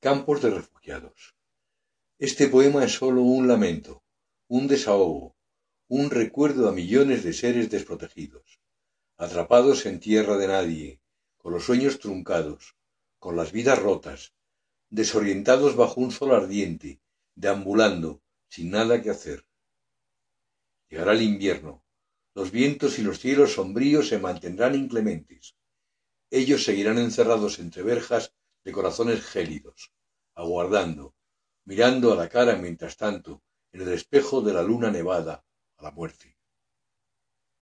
Campos de refugiados. Este poema es sólo un lamento, un desahogo, un recuerdo a millones de seres desprotegidos, atrapados en tierra de nadie, con los sueños truncados, con las vidas rotas, desorientados bajo un sol ardiente, deambulando, sin nada que hacer. Llegará el invierno, los vientos y los cielos sombríos se mantendrán inclementes. Ellos seguirán encerrados entre verjas de corazones gélidos, aguardando, mirando a la cara mientras tanto, en el espejo de la luna nevada, a la muerte.